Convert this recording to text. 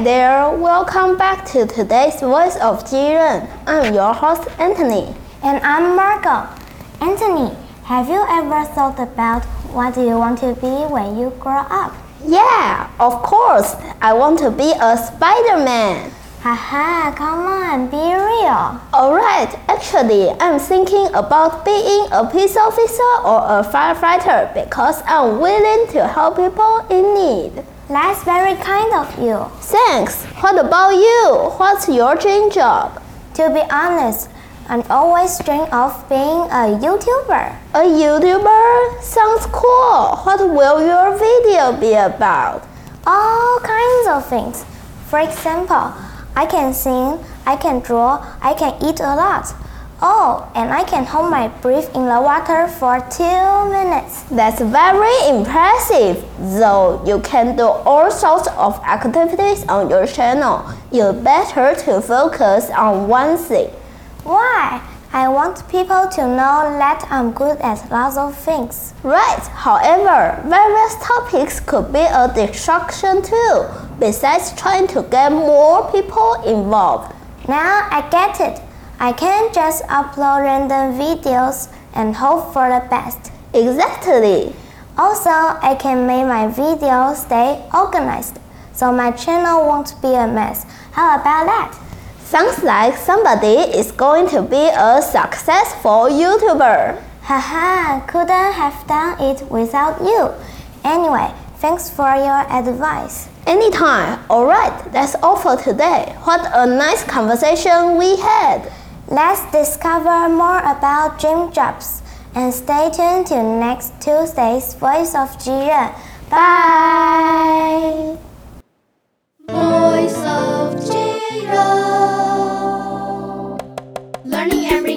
there, welcome back to today's Voice of Jiren. I'm your host Anthony. And I'm Marco. Anthony, have you ever thought about what do you want to be when you grow up? Yeah, of course. I want to be a Spider-Man. Haha, come on, be real. Alright, actually, I'm thinking about being a peace officer or a firefighter because I'm willing to help people in need. That's very kind of you. Thanks. What about you? What's your dream job? To be honest, I'm always dream of being a YouTuber. A YouTuber? Sounds cool. What will your video be about? All kinds of things. For example, I can sing, I can draw, I can eat a lot. Oh, and I can hold my breath in the water for two minutes. That's very impressive. Though you can do all sorts of activities on your channel, you better to focus on one thing. Why? I want people to know that I'm good at lots of things. Right. However, various topics could be a distraction too, besides trying to get more people involved. Now I get it. I can't just upload random videos and hope for the best. Exactly. Also, I can make my videos stay organized, so my channel won't be a mess. How about that? Sounds like somebody is going to be a successful YouTuber. Haha, couldn't have done it without you. Anyway, thanks for your advice. Anytime. Alright, that's all for today. What a nice conversation we had. Let's discover more about dream jobs and stay tuned to next Tuesday's Voice of Jiren. Bye! Voice of Jiro. Learning every